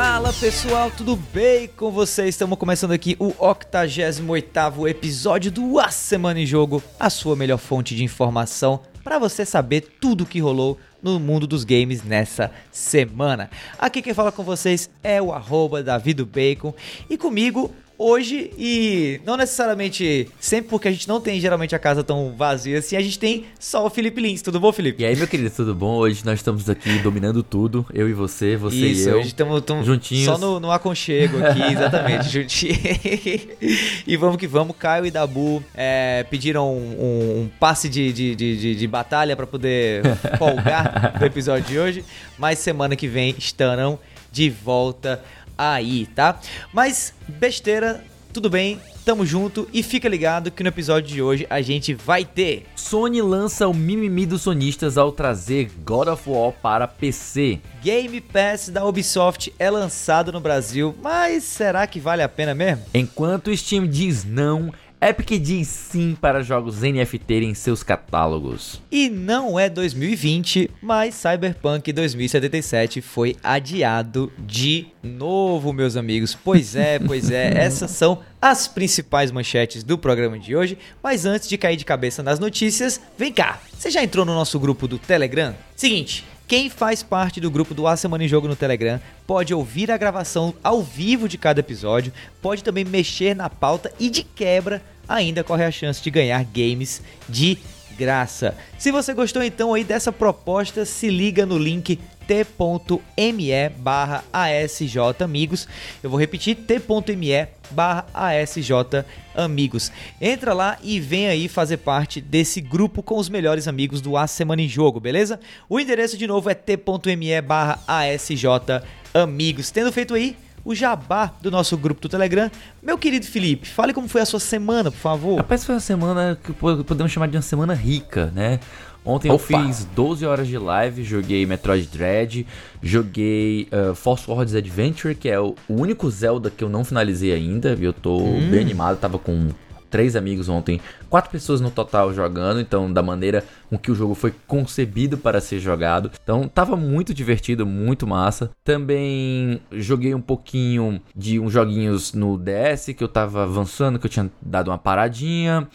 Fala pessoal, tudo bem com vocês? Estamos começando aqui o 88 episódio do A Semana em Jogo, a sua melhor fonte de informação para você saber tudo o que rolou no mundo dos games nessa semana. Aqui quem fala com vocês é o arroba Bacon e comigo hoje e não necessariamente sempre porque a gente não tem geralmente a casa tão vazia assim, a gente tem só o Felipe Lins. Tudo bom, Felipe? E aí, meu querido, tudo bom? Hoje nós estamos aqui dominando tudo, eu e você, você Isso, e eu. Hoje estamos juntinhos. Só no, no aconchego aqui, exatamente, juntinho. e vamos que vamos, Caio e Dabu é, pediram um, um, passe de, de, de, de batalha para poder folgar no episódio de hoje, mas semana que vem estarão de volta aí, tá? Mas besteira, tudo bem, tamo junto e fica ligado que no episódio de hoje a gente vai ter. Sony lança o mimimi dos sonistas ao trazer God of War para PC. Game Pass da Ubisoft é lançado no Brasil, mas será que vale a pena mesmo? Enquanto o Steam diz não, Epic diz sim para jogos NFT em seus catálogos. E não é 2020, mas Cyberpunk 2077 foi adiado de novo, meus amigos. Pois é, pois é, essas são as principais manchetes do programa de hoje. Mas antes de cair de cabeça nas notícias, vem cá, você já entrou no nosso grupo do Telegram? Seguinte, quem faz parte do grupo do A Semana em Jogo no Telegram pode ouvir a gravação ao vivo de cada episódio, pode também mexer na pauta e de quebra ainda corre a chance de ganhar games de graça. Se você gostou então aí dessa proposta, se liga no link t.me barra ASJ Amigos. Eu vou repetir, t.me barra ASJ Amigos. Entra lá e vem aí fazer parte desse grupo com os melhores amigos do A Semana em Jogo, beleza? O endereço de novo é t.me barra ASJ Amigos. Tendo feito aí, o jabá do nosso grupo do Telegram. Meu querido Felipe, fale como foi a sua semana, por favor. Rapaz, foi uma semana que podemos chamar de uma semana rica, né? Ontem Opa. eu fiz 12 horas de live, joguei Metroid Dread, joguei uh, Force Words Adventure, que é o único Zelda que eu não finalizei ainda, e eu tô hum. bem animado, tava com três amigos ontem, quatro pessoas no total jogando, então da maneira com que o jogo foi concebido para ser jogado. Então tava muito divertido, muito massa. Também joguei um pouquinho de uns joguinhos no DS que eu tava avançando, que eu tinha dado uma paradinha.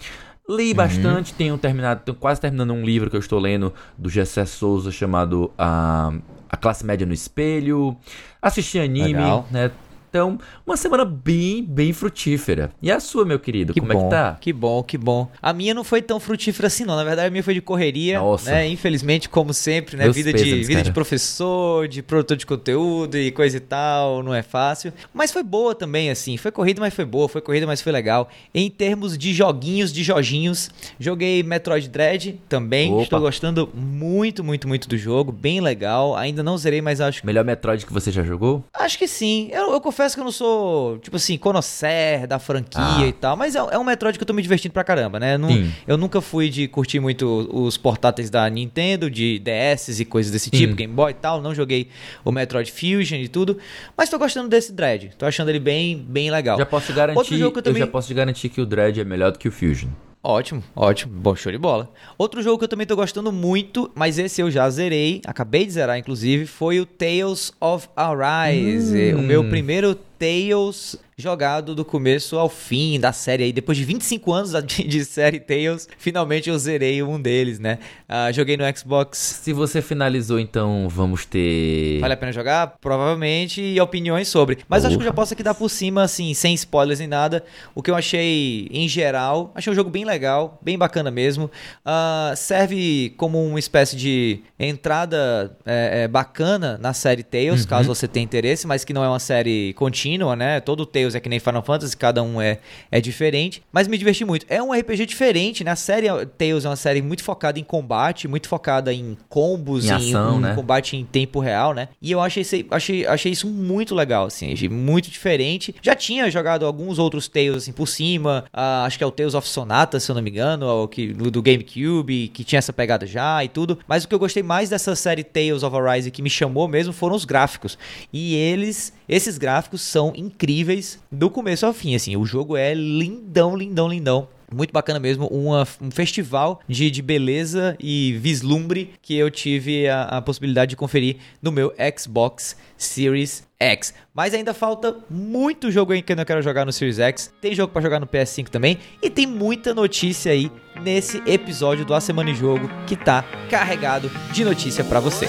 Li uhum. bastante, tenho terminado, tenho quase terminando um livro que eu estou lendo do Gessé Souza chamado a, a Classe Média no Espelho. Assisti anime, Legal. né? Então, uma semana bem, bem frutífera. E a sua, meu querido, que como bom, é que tá? Que bom, que bom. A minha não foi tão frutífera assim, não. Na verdade, a minha foi de correria, Nossa. né? Infelizmente, como sempre, né? vida de, vida de professor, de produtor de conteúdo e coisa e tal, não é fácil. Mas foi boa também, assim. Foi corrida, mas foi boa. Foi corrida, mas foi legal. Em termos de joguinhos, de Jorginhos, joguei Metroid Dread também. Opa. Estou gostando muito, muito, muito do jogo. Bem legal. Ainda não zerei, mas acho... Melhor Metroid que você já jogou? Acho que sim. Eu, eu confesso confesso que eu não sou, tipo assim, conhecer da franquia ah. e tal, mas é, é, um Metroid que eu tô me divertindo pra caramba, né? Não, eu nunca fui de curtir muito os portáteis da Nintendo, de DS e coisas desse tipo, Sim. Game Boy e tal. Não joguei o Metroid Fusion e tudo, mas tô gostando desse Dread. Tô achando ele bem, bem legal. Já posso garantir, Outro jogo que eu, também... eu já posso te garantir que o Dread é melhor do que o Fusion. Ótimo, ótimo. Bom, show de bola. Outro jogo que eu também tô gostando muito, mas esse eu já zerei, acabei de zerar inclusive, foi o Tales of Arise. Hum. O meu primeiro Tales jogado do começo ao fim da série aí. Depois de 25 anos de, série Tales, finalmente eu zerei um deles, né? Uh, joguei no Xbox. Se você finalizou, então vamos ter. Vale a pena jogar? Provavelmente, e opiniões sobre. Mas acho que eu já posso aqui dar por cima, assim, sem spoilers nem nada. O que eu achei em geral, achei um jogo bem legal, bem bacana mesmo. Uh, serve como uma espécie de entrada é, é, bacana na série Tales, uhum. caso você tenha interesse, mas que não é uma série contínua, né? Todo Tales é que nem Final Fantasy, cada um é, é diferente, mas me diverti muito. É um RPG diferente, né? A série Tales é uma série muito focada em combate, muito focada em combos, em, ação, em, né? combate em tempo real, né? E eu achei, achei, achei isso muito legal, assim, muito diferente. Já tinha jogado alguns outros Tales, assim, por cima, uh, acho que é o Tales of Sonata, se eu não me engano, o que, do GameCube, que tinha essa pegada já e tudo, mas o que eu gostei mais dessa série Tales of Arise que me chamou mesmo foram os gráficos. E eles, esses gráficos são incríveis do começo ao fim, assim. O jogo é lindão, lindão, lindão. muito bacana mesmo, uma, um festival de, de beleza e vislumbre que eu tive a, a possibilidade de conferir no meu Xbox Series X. Mas ainda falta muito jogo aí que eu não quero jogar no Series X. Tem jogo para jogar no PS5 também. E tem muita notícia aí nesse episódio do A Semana em Jogo que tá carregado de notícia para você.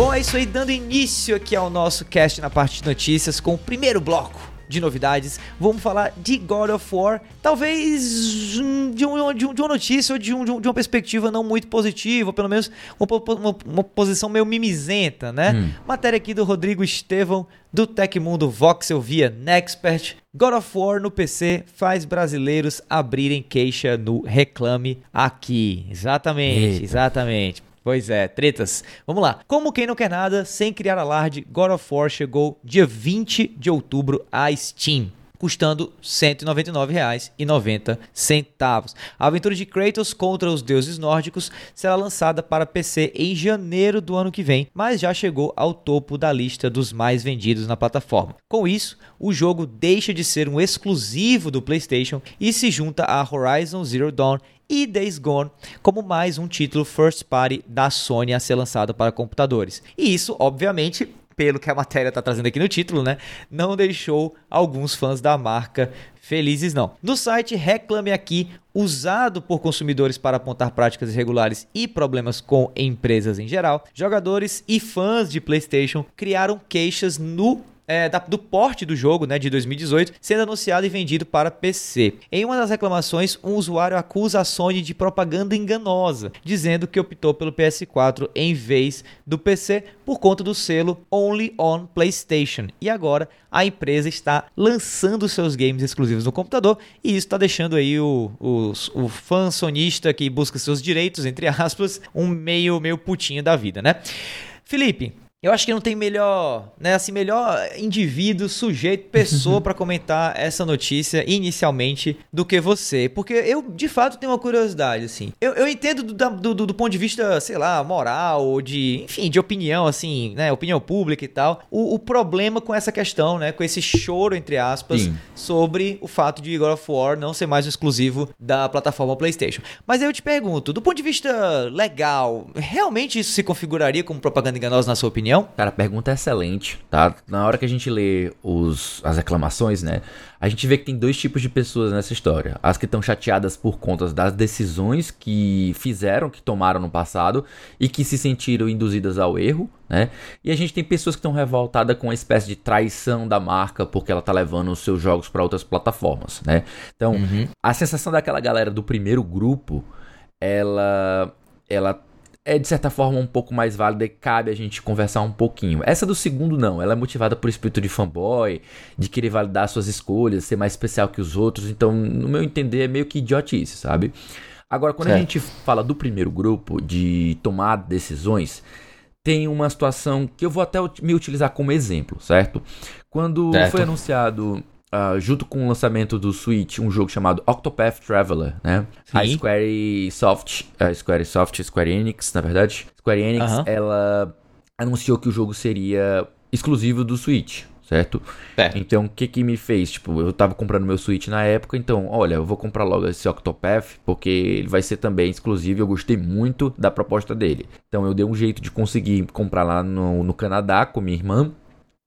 Bom, é isso aí, dando início aqui ao nosso cast na parte de notícias com o primeiro bloco de novidades. Vamos falar de God of War, talvez de, um, de, um, de uma notícia ou de, um, de, uma perspectiva não muito positiva, ou pelo menos uma, uma, uma posição meio mimizenta, né? Hum. Matéria aqui do Rodrigo Estevão, do Tecmundo Voxel via Nexpert. God of War no PC faz brasileiros abrirem queixa no Reclame Aqui. Exatamente, Eita. exatamente. Pois é, tretas. Vamos lá. Como quem não quer nada, sem criar alarde, God of War chegou dia 20 de outubro à Steam custando R$ 199,90. A aventura de Kratos contra os deuses nórdicos será lançada para PC em janeiro do ano que vem, mas já chegou ao topo da lista dos mais vendidos na plataforma. Com isso, o jogo deixa de ser um exclusivo do PlayStation e se junta a Horizon Zero Dawn e Days Gone como mais um título first party da Sony a ser lançado para computadores. E isso, obviamente, pelo que a matéria está trazendo aqui no título, né, não deixou alguns fãs da marca felizes não. No site Reclame Aqui, usado por consumidores para apontar práticas irregulares e problemas com empresas em geral, jogadores e fãs de PlayStation criaram queixas no é, da, do porte do jogo né, de 2018 sendo anunciado e vendido para PC. Em uma das reclamações, um usuário acusa a Sony de propaganda enganosa, dizendo que optou pelo PS4 em vez do PC por conta do selo Only on PlayStation. E agora a empresa está lançando seus games exclusivos no computador e isso está deixando aí o, o, o fã sonista que busca seus direitos, entre aspas, um meio, meio putinho da vida, né? Felipe, eu acho que não tem melhor, né, assim, melhor indivíduo, sujeito, pessoa para comentar essa notícia inicialmente do que você, porque eu de fato tenho uma curiosidade, assim. Eu, eu entendo do, do, do, ponto de vista, sei lá, moral ou de, enfim, de opinião, assim, né, opinião pública e tal, o, o problema com essa questão, né, com esse choro entre aspas Sim. sobre o fato de God of War não ser mais um exclusivo da plataforma PlayStation. Mas eu te pergunto, do ponto de vista legal, realmente isso se configuraria como propaganda enganosa na sua opinião? Opinião? Cara, a pergunta é excelente, tá? Na hora que a gente lê os, as reclamações, né? A gente vê que tem dois tipos de pessoas nessa história. As que estão chateadas por conta das decisões que fizeram, que tomaram no passado e que se sentiram induzidas ao erro, né? E a gente tem pessoas que estão revoltadas com uma espécie de traição da marca porque ela tá levando os seus jogos para outras plataformas, né? Então, uhum. a sensação daquela galera do primeiro grupo, ela ela é de certa forma um pouco mais válida e cabe a gente conversar um pouquinho. Essa do segundo não, ela é motivada por espírito de fanboy, de querer validar suas escolhas, ser mais especial que os outros, então no meu entender é meio que idiotice, sabe? Agora, quando certo. a gente fala do primeiro grupo, de tomar decisões, tem uma situação que eu vou até me utilizar como exemplo, certo? Quando certo. foi anunciado Uh, junto com o lançamento do Switch, um jogo chamado Octopath Traveler, né? Sim. A Square Soft, uh, Square Soft, Square Enix, na verdade, Square Enix, uh -huh. ela anunciou que o jogo seria exclusivo do Switch, certo? É. Então, o que que me fez? Tipo, eu tava comprando meu Switch na época, então, olha, eu vou comprar logo esse Octopath, porque ele vai ser também exclusivo, eu gostei muito da proposta dele. Então, eu dei um jeito de conseguir comprar lá no, no Canadá com minha irmã,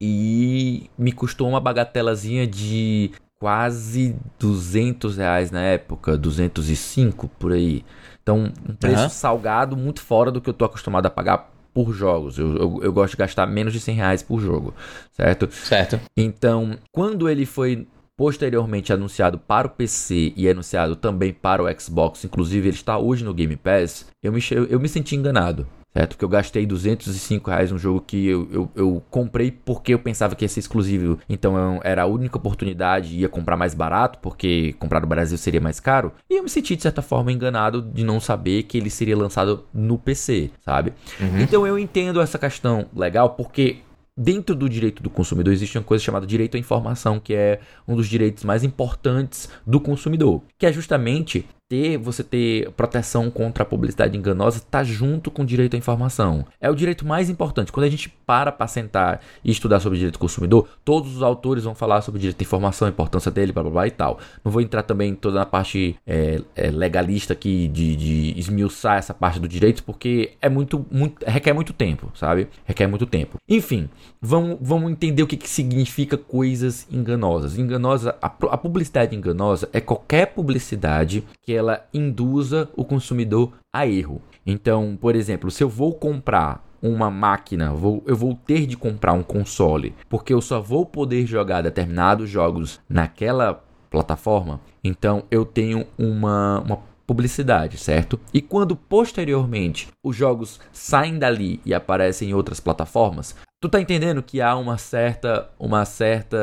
e me custou uma bagatelazinha de quase 200 reais na época, 205 por aí. Então, um preço uhum. salgado, muito fora do que eu tô acostumado a pagar por jogos. Eu, eu, eu, gosto de gastar menos de 100 reais por jogo, certo? Certo. Então, quando ele foi posteriormente anunciado para o PC e anunciado também para o Xbox, inclusive ele está hoje no Game Pass, eu me, eu me senti enganado certo? Porque eu gastei 205 reais num jogo que eu, eu, eu, comprei porque eu pensava que ia ser exclusivo. Então eu, era a única oportunidade, ia comprar mais barato, porque comprar no Brasil seria mais caro. E eu me senti, de certa forma, enganado de não saber que ele seria lançado no PC, sabe? Uhum. Então eu entendo essa questão legal, porque Dentro do direito do consumidor existe uma coisa chamada direito à informação, que é um dos direitos mais importantes do consumidor, que é justamente ter você ter proteção contra a publicidade enganosa está junto com o direito à informação. É o direito mais importante. Quando a gente para para sentar e estudar sobre direito do consumidor, todos os autores vão falar sobre direito à informação, a importância dele, blá blá blá e tal. Não vou entrar também toda a parte é, é, legalista aqui de, de esmiuçar essa parte do direito, porque é muito, muito requer muito tempo, sabe? Requer muito tempo. Enfim, vamos, vamos entender o que, que significa coisas enganosas. Enganosa, a, a publicidade enganosa é qualquer publicidade que ela induza o consumidor a erro. Então, por exemplo, se eu vou comprar uma máquina, vou, eu vou ter de comprar um console, porque eu só vou poder jogar determinados jogos naquela plataforma, então eu tenho uma, uma publicidade, certo? E quando posteriormente os jogos saem dali e aparecem em outras plataformas, tu tá entendendo que há uma certa, uma certa,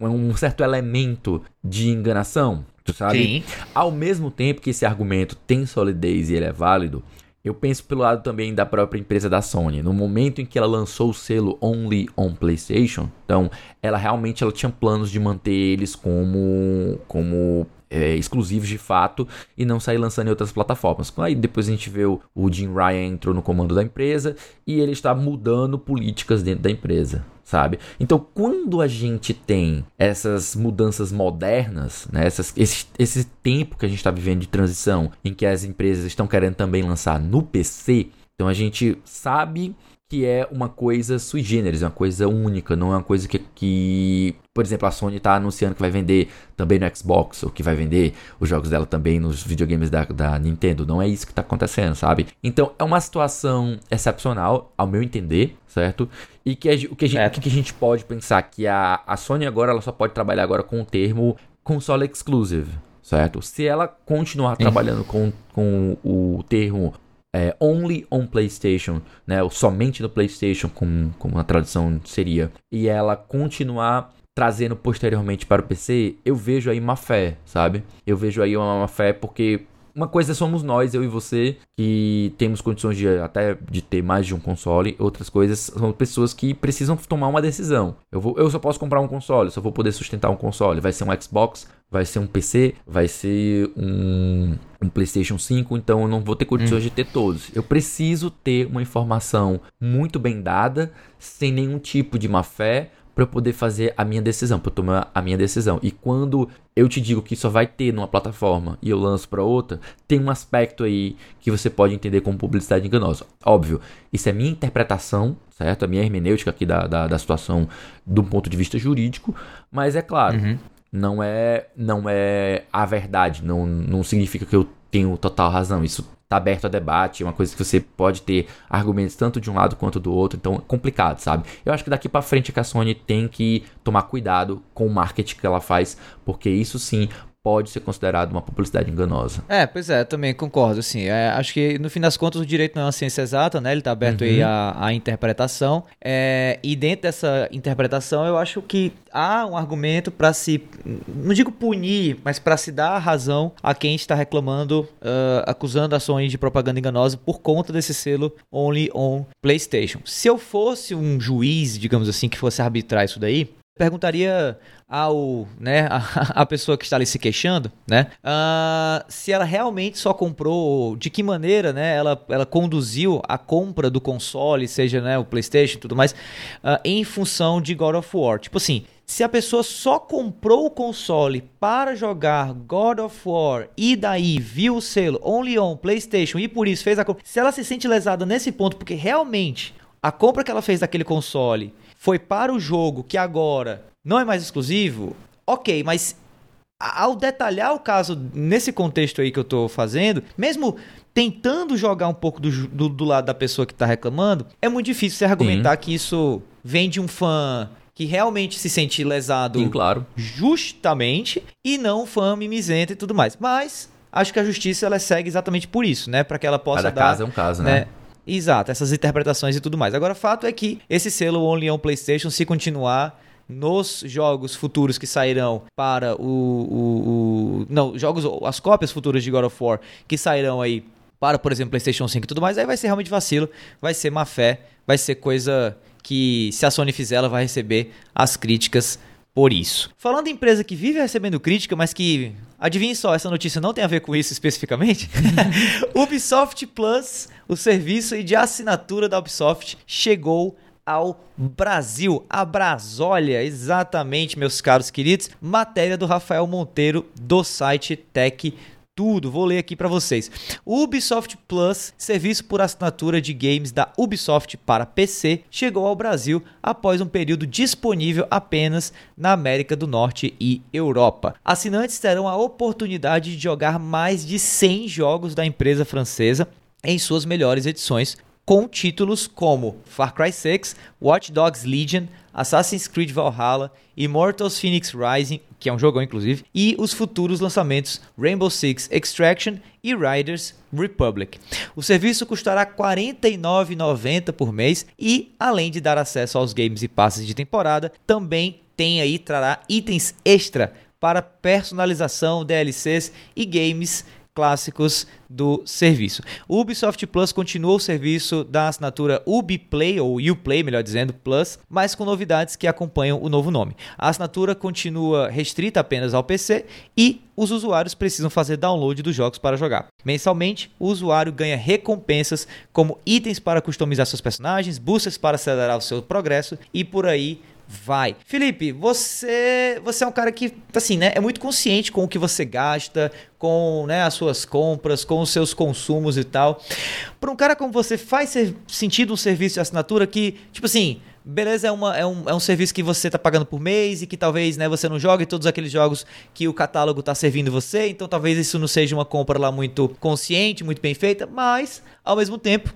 uh, um certo elemento de enganação, tu sabe? Sim. Ao mesmo tempo que esse argumento tem solidez e ele é válido, eu penso pelo lado também da própria empresa da Sony. No momento em que ela lançou o selo Only on PlayStation, então ela realmente ela tinha planos de manter eles como como é, exclusivos de fato e não sair lançando em outras plataformas. Aí depois a gente vê o, o Jim Ryan entrou no comando da empresa e ele está mudando políticas dentro da empresa sabe? Então, quando a gente tem essas mudanças modernas, né, essas, esse, esse tempo que a gente está vivendo de transição, em que as empresas estão querendo também lançar no PC, então a gente sabe que é uma coisa sui generis, uma coisa única, não é uma coisa que, que por exemplo, a Sony está anunciando que vai vender também no Xbox, ou que vai vender os jogos dela também nos videogames da, da Nintendo. Não é isso que está acontecendo, sabe? Então é uma situação excepcional, ao meu entender, certo? E que o que a, gente, que a gente pode pensar que a, a Sony agora ela só pode trabalhar agora com o termo console exclusive, certo? Se ela continuar trabalhando com, com o termo é, only on PlayStation, né, ou somente no PlayStation, como, como a tradução seria, e ela continuar trazendo posteriormente para o PC, eu vejo aí uma fé, sabe? Eu vejo aí uma, uma fé porque uma coisa somos nós, eu e você, que temos condições de até de ter mais de um console. Outras coisas são pessoas que precisam tomar uma decisão. Eu, vou, eu só posso comprar um console, só vou poder sustentar um console. Vai ser um Xbox, vai ser um PC, vai ser um, um PlayStation 5, então eu não vou ter condições hum. de ter todos. Eu preciso ter uma informação muito bem dada, sem nenhum tipo de má fé, para eu poder fazer a minha decisão, para tomar a minha decisão. E quando eu te digo que só vai ter numa plataforma e eu lanço para outra, tem um aspecto aí que você pode entender como publicidade enganosa. Óbvio, isso é minha interpretação, certo? A minha hermenêutica aqui da, da, da situação do ponto de vista jurídico, mas é claro. Uhum. Não é, não é a verdade, não, não significa que eu tenho total razão. Isso tá aberto a debate, é uma coisa que você pode ter argumentos tanto de um lado quanto do outro, então é complicado, sabe? Eu acho que daqui para frente é a Sony tem que tomar cuidado com o marketing que ela faz, porque isso sim pode ser considerado uma publicidade enganosa. É, pois é, também concordo, assim, é, acho que no fim das contas o direito não é uma ciência exata, né, ele está aberto uhum. aí à, à interpretação, é, e dentro dessa interpretação eu acho que há um argumento para se, não digo punir, mas para se dar a razão a quem está reclamando, uh, acusando a Sony de propaganda enganosa por conta desse selo Only on PlayStation. Se eu fosse um juiz, digamos assim, que fosse arbitrar isso daí, perguntaria ao, né, a, a, pessoa que está ali se queixando, né, uh, se ela realmente só comprou, de que maneira, né, ela, ela conduziu a compra do console, seja, né, o PlayStation tudo mais, uh, em função de God of War. Tipo assim, se a pessoa só comprou o console para jogar God of War e daí viu o selo Only on PlayStation e por isso fez a compra, se ela se sente lesada nesse ponto porque realmente a compra que ela fez daquele console foi para o jogo que agora não é mais exclusivo, ok, mas ao detalhar o caso nesse contexto aí que eu estou fazendo, mesmo tentando jogar um pouco do, do, do lado da pessoa que está reclamando, é muito difícil você argumentar Sim. que isso vem de um fã que realmente se sente lesado Sim, claro. justamente e não um fã mimizento e tudo mais. Mas acho que a justiça ela segue exatamente por isso, né? Para que ela possa Cada dar. caso é um caso, né? né? Exato, essas interpretações e tudo mais. Agora, fato é que esse selo Only on PlayStation, se continuar nos jogos futuros que sairão para o, o, o, Não, jogos, as cópias futuras de God of War que sairão aí para, por exemplo, PlayStation 5 e tudo mais, aí vai ser realmente vacilo, vai ser má fé, vai ser coisa que, se a Sony fizer, ela vai receber as críticas por isso. Falando em empresa que vive recebendo crítica, mas que, adivinhe só, essa notícia não tem a ver com isso especificamente. Ubisoft Plus, o serviço de assinatura da Ubisoft, chegou ao Brasil, a Brasólia, exatamente, meus caros queridos. Matéria do Rafael Monteiro do site Tech tudo. Vou ler aqui para vocês. Ubisoft Plus, serviço por assinatura de games da Ubisoft para PC, chegou ao Brasil após um período disponível apenas na América do Norte e Europa. Assinantes terão a oportunidade de jogar mais de 100 jogos da empresa francesa em suas melhores edições, com títulos como Far Cry 6, Watch Dogs Legion, Assassin's Creed Valhalla, Immortals Phoenix Rising, que é um jogão inclusive, e os futuros lançamentos Rainbow Six Extraction e Riders Republic. O serviço custará R$ 49,90 por mês e, além de dar acesso aos games e passes de temporada, também tem aí trará itens extra para personalização, DLCs e games clássicos do serviço. O Ubisoft Plus continua o serviço da assinatura UbiPlay, ou Uplay, melhor dizendo, Plus, mas com novidades que acompanham o novo nome. A assinatura continua restrita apenas ao PC e os usuários precisam fazer download dos jogos para jogar. Mensalmente, o usuário ganha recompensas como itens para customizar seus personagens, boosters para acelerar o seu progresso e por aí vai. Felipe, você você é um cara que, assim, né, é muito consciente com o que você gasta, com né, as suas compras, com os seus consumos e tal. Para um cara como você, faz sentido um serviço de assinatura que, tipo assim, beleza, é, uma, é, um, é um serviço que você está pagando por mês e que talvez né, você não jogue todos aqueles jogos que o catálogo está servindo você, então talvez isso não seja uma compra lá muito consciente, muito bem feita, mas, ao mesmo tempo,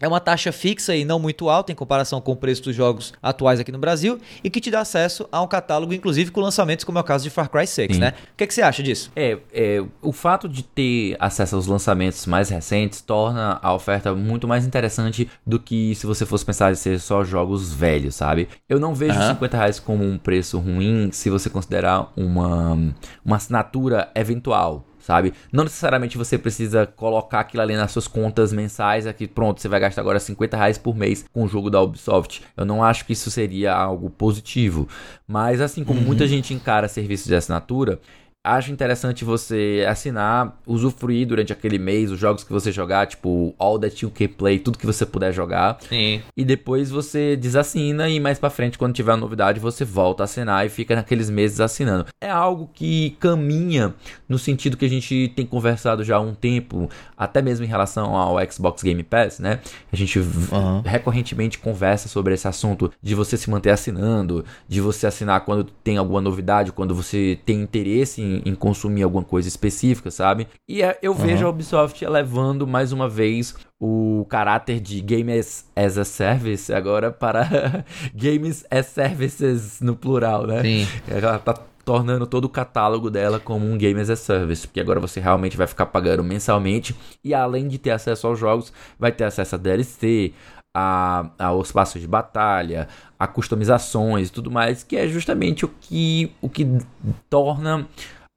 é uma taxa fixa e não muito alta em comparação com o preço dos jogos atuais aqui no Brasil e que te dá acesso a um catálogo, inclusive com lançamentos, como é o caso de Far Cry 6, Sim. né? O que, é que você acha disso? É, é, o fato de ter acesso aos lançamentos mais recentes torna a oferta muito mais interessante do que se você fosse pensar em ser só jogos velhos, sabe? Eu não vejo uhum. 50 reais como um preço ruim se você considerar uma, uma assinatura eventual sabe? Não necessariamente você precisa colocar aquilo ali nas suas contas mensais, aqui pronto, você vai gastar agora 50 reais por mês com o jogo da Ubisoft. Eu não acho que isso seria algo positivo. Mas assim como uhum. muita gente encara serviços de assinatura, acho interessante você assinar, usufruir durante aquele mês os jogos que você jogar, tipo All That You Can Play, tudo que você puder jogar. Sim. E depois você desassina e mais para frente, quando tiver novidade, você volta a assinar e fica naqueles meses assinando. É algo que caminha no sentido que a gente tem conversado já há um tempo, até mesmo em relação ao Xbox Game Pass, né? A gente uhum. recorrentemente conversa sobre esse assunto de você se manter assinando, de você assinar quando tem alguma novidade, quando você tem interesse em em, consumir alguma coisa específica, sabe? E é, eu vejo uhum. a Ubisoft elevando mais uma vez o caráter de Games as a Service agora para Games as Services no plural, né? Sim. Ela tá tornando todo o catálogo dela como um Game as a Service, porque agora você realmente vai ficar pagando mensalmente e além de ter acesso aos jogos, vai ter acesso a DLC, a, aos passos de batalha, a customizações e tudo mais, que é justamente o que, o que torna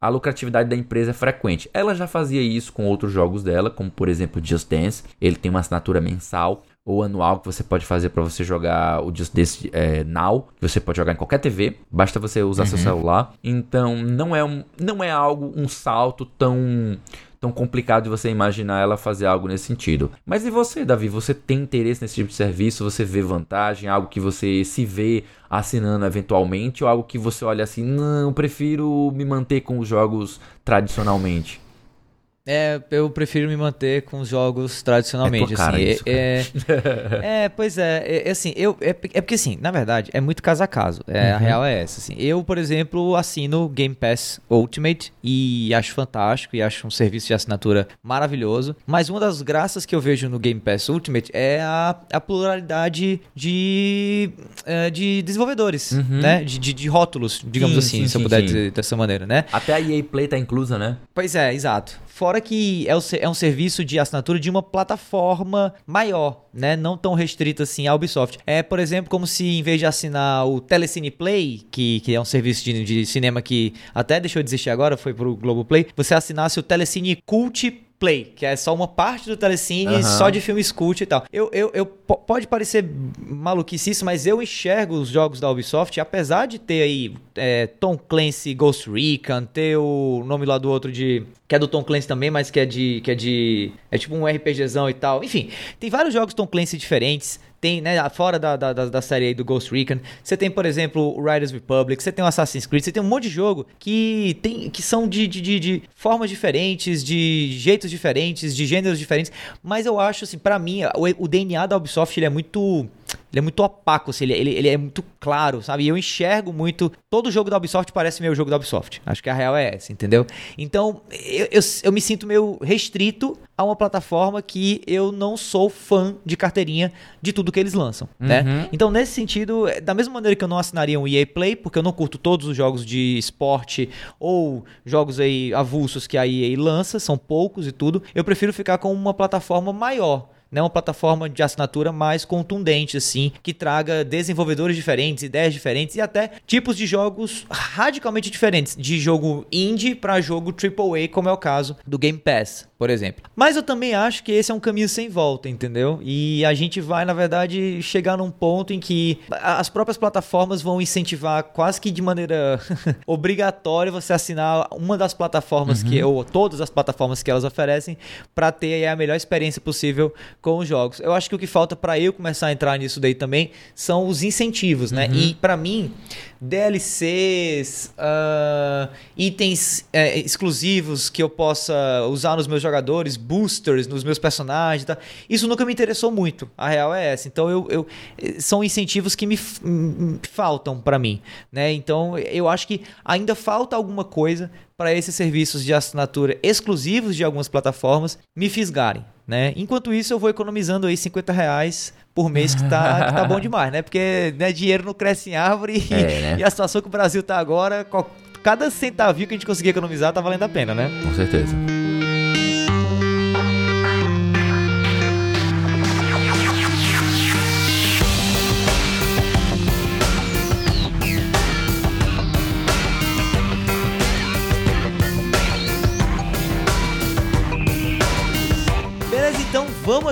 a lucratividade da empresa é frequente. Ela já fazia isso com outros jogos dela, como por exemplo Just Dance. Ele tem uma assinatura mensal ou anual que você pode fazer para você jogar o Just Dance é, Now, que você pode jogar em qualquer TV, basta você usar uhum. seu celular. Então não é, um, não é algo, um salto tão tão complicado de você imaginar ela fazer algo nesse sentido. Mas e você, Davi? Você tem interesse nesse tipo de serviço? Você vê vantagem? Algo que você se vê assinando eventualmente? Ou algo que você olha assim, não, prefiro me manter com os jogos tradicionalmente? É, eu prefiro me manter com os jogos tradicionalmente. É cara assim, isso, é, é, é, pois é, é, é, assim, eu, é, é, porque assim, na verdade, é muito caso a caso. É, uhum. A real é essa. Assim. Eu, por exemplo, assino Game Pass Ultimate e acho fantástico e acho um serviço de assinatura maravilhoso. Mas uma das graças que eu vejo no Game Pass Ultimate é a, a pluralidade de, é, de desenvolvedores, uhum. né? De, de, de, rótulos, digamos sim, assim, sim, se sim, eu puder dizer dessa maneira, né? Até a EA Play tá inclusa, né? Pois é, exato. Fora que é, o, é um serviço de assinatura de uma plataforma maior, né? Não tão restrito assim à Ubisoft. É, por exemplo, como se em vez de assinar o Telecine Play, que, que é um serviço de, de cinema que até deixou de existir agora, foi pro Globoplay, você assinasse o Telecine Cult Play, que é só uma parte do Telecine, uhum. só de filme escute e tal. Eu, eu, eu, pode parecer maluquice isso, mas eu enxergo os jogos da Ubisoft, apesar de ter aí é, Tom Clancy Ghost Recon, ter o nome lá do outro de que é do Tom Clancy também, mas que é de que é de é tipo um RPGzão e tal. Enfim, tem vários jogos Tom Clancy diferentes tem, né, fora da, da, da série aí do Ghost Recon, você tem, por exemplo, o Riders Republic, você tem o Assassin's Creed, você tem um monte de jogo que tem que são de, de, de, de formas diferentes, de jeitos diferentes, de gêneros diferentes, mas eu acho, assim, para mim, o, o DNA da Ubisoft, ele é muito ele é muito opaco, assim, ele, ele, ele, é muito claro, sabe? E eu enxergo muito. Todo jogo da Ubisoft parece meu jogo da Ubisoft. Acho que a real é essa, entendeu? Então, eu, eu, eu, me sinto meio restrito a uma plataforma que eu não sou fã de carteirinha de tudo que eles lançam, né? uhum. né? Então, nesse sentido, da mesma maneira que eu não assinaria um EA Play, porque eu não curto todos os jogos de esporte ou jogos aí avulsos que a EA lança, são poucos e tudo, eu prefiro ficar com uma plataforma maior né, uma plataforma de assinatura mais contundente, assim, que traga desenvolvedores diferentes, ideias diferentes e até tipos de jogos radicalmente diferentes, de jogo indie para jogo AAA, como é o caso do Game Pass, por exemplo. Mas eu também acho que esse é um caminho sem volta, entendeu? E a gente vai, na verdade, chegar num ponto em que as próprias plataformas vão incentivar quase que de maneira obrigatória você assinar uma das plataformas uhum. que ou todas as plataformas que elas oferecem para ter a melhor experiência possível com os jogos. Eu acho que o que falta para eu começar a entrar nisso daí também são os incentivos, né? Uhum. E para mim, DLCs, uh, ah, itens uh, exclusivos que eu possa usar nos meus jogadores, boosters nos meus personagens, tá? isso nunca me interessou muito. A real é essa. Então eu, eu são incentivos que me, me faltam para mim, né? Então eu acho que ainda falta alguma coisa para esses serviços de assinatura exclusivos de algumas plataformas me fisgarem. Né? Enquanto isso, eu vou economizando aí 50 reais por mês, que tá, que tá bom demais, né? Porque né, dinheiro não cresce em árvore é, e, né? e, a situação que o Brasil tá agora, cada centavinho que a gente conseguir economizar tá valendo a pena, né? Com certeza.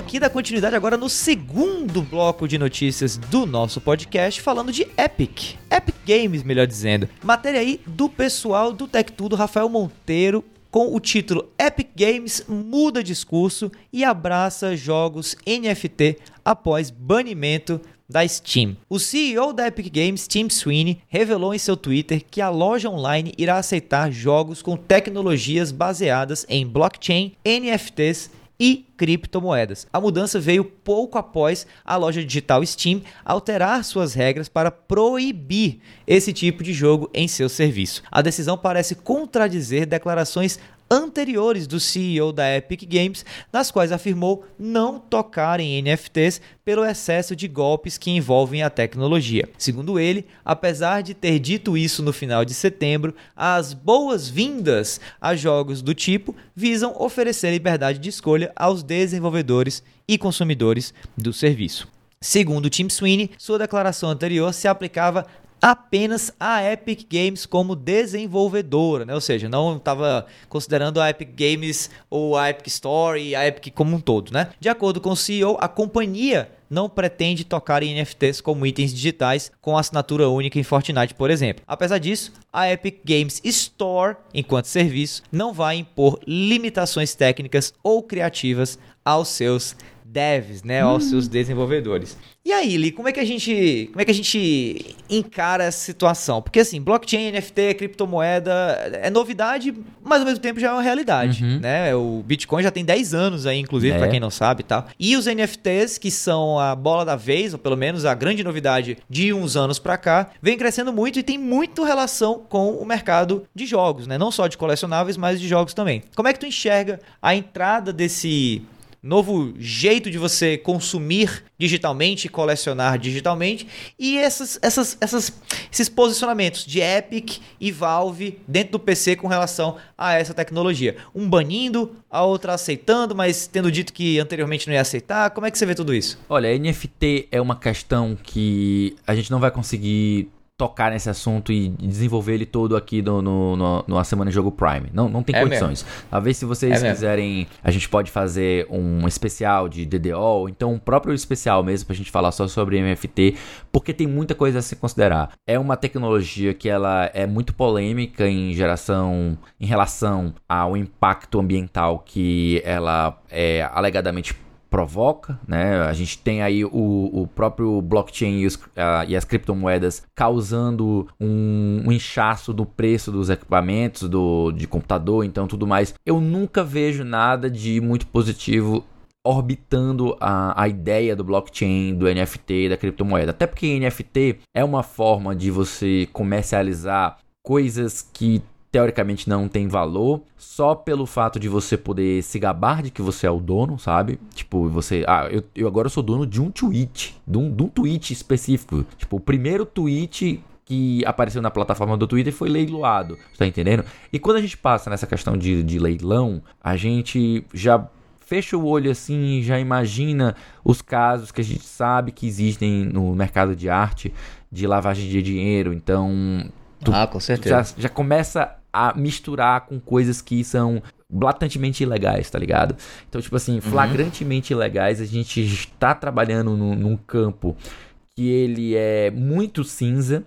Aqui dar continuidade agora no segundo bloco de notícias do nosso podcast, falando de Epic. Epic Games, melhor dizendo. Matéria aí do pessoal do Tech Tudo, Rafael Monteiro, com o título Epic Games muda discurso e abraça jogos NFT após banimento da Steam. O CEO da Epic Games, Tim Sweeney, revelou em seu Twitter que a loja online irá aceitar jogos com tecnologias baseadas em blockchain, NFTs e criptomoedas. A mudança veio pouco após a loja digital Steam alterar suas regras para proibir esse tipo de jogo em seu serviço. A decisão parece contradizer declarações anteriores do CEO da Epic Games, nas quais afirmou não tocar em NFTs pelo excesso de golpes que envolvem a tecnologia. Segundo ele, apesar de ter dito isso no final de setembro, as boas-vindas a jogos do tipo visam oferecer liberdade de escolha aos desenvolvedores e consumidores do serviço. Segundo Tim Sweeney, sua declaração anterior se aplicava apenas a Epic Games como desenvolvedora, né? ou seja, não estava considerando a Epic Games ou a Epic Store e a Epic como um todo. Né? De acordo com o CEO, a companhia não pretende tocar em NFTs como itens digitais com assinatura única em Fortnite, por exemplo. Apesar disso, a Epic Games Store, enquanto serviço, não vai impor limitações técnicas ou criativas aos seus devs, né, aos hum. seus desenvolvedores. E aí, Li, como é que a gente, como é que a gente encara essa situação? Porque assim, blockchain, NFT, criptomoeda é novidade, mas ao mesmo tempo já é uma realidade, uhum. né? O Bitcoin já tem 10 anos aí, inclusive, é. para quem não sabe, tá? E os NFTs, que são a bola da vez, ou pelo menos a grande novidade de uns anos para cá, vem crescendo muito e tem muito relação com o mercado de jogos, né? Não só de colecionáveis, mas de jogos também. Como é que tu enxerga a entrada desse novo jeito de você consumir digitalmente, colecionar digitalmente e essas, essas, essas, esses posicionamentos de Epic e Valve dentro do PC com relação a essa tecnologia. Um banindo, a outra aceitando, mas tendo dito que anteriormente não ia aceitar. Como é que você vê tudo isso? Olha, NFT é uma questão que a gente não vai conseguir tocar nesse assunto e desenvolver ele todo aqui no, no, no, no Semana Jogo Prime. Não, não tem é condições. Mesmo. Talvez se vocês é quiserem, mesmo. a gente pode fazer um especial de DDO, então um próprio especial mesmo pra gente falar só sobre MFT, porque tem muita coisa a se considerar. É uma tecnologia que ela é muito polêmica em geração, em relação ao impacto ambiental que ela é alegadamente provoca, né? A gente tem aí o, o próprio blockchain e, os, e as criptomoedas causando um, um, inchaço do preço dos equipamentos, do, de computador, então tudo mais. Eu nunca vejo nada de muito positivo orbitando a, a ideia do blockchain, do NFT, da criptomoeda. Até porque NFT é uma forma de você comercializar coisas que teoricamente não tem valor, só pelo fato de você poder se gabar de que você é o dono, sabe? Tipo, você. Ah, eu, eu agora sou dono de um tweet, de um, de um tweet específico. Tipo, o primeiro tweet que apareceu na plataforma do Twitter foi leiloado, tá entendendo? E quando a gente passa nessa questão de, de leilão, a gente já fecha o olho assim e já imagina os casos que a gente sabe que existem no mercado de arte de lavagem de dinheiro. Então, tu, ah, com certeza. Já, já começa a misturar com coisas que são blatantemente ilegais, tá ligado? Então, tipo assim, uhum. flagrantemente uhum. ilegais, a gente está trabalhando no, num campo que ele é muito cinza,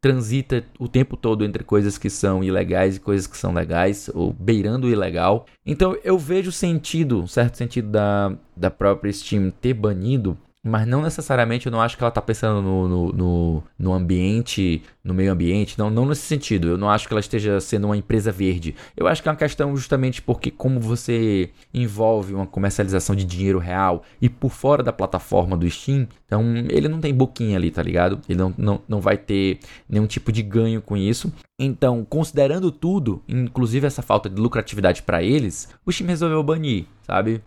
transita o tempo todo entre coisas que são ilegais e coisas que são legais, ou beirando o ilegal. Então eu vejo sentido, um certo sentido da, da própria Steam ter banido mas não necessariamente eu não acho que ela está pensando no, no, no, no, ambiente, no meio ambiente, não, não nesse sentido. Eu não acho que ela esteja sendo uma empresa verde. Eu acho que é uma questão justamente porque como você envolve uma comercialização de dinheiro real e por fora da plataforma do Steam, então ele não tem boquinha ali, tá ligado? Ele não, não, não vai ter nenhum tipo de ganho com isso. Então, considerando tudo, inclusive essa falta de lucratividade para eles, o Steam resolveu banir, sabe?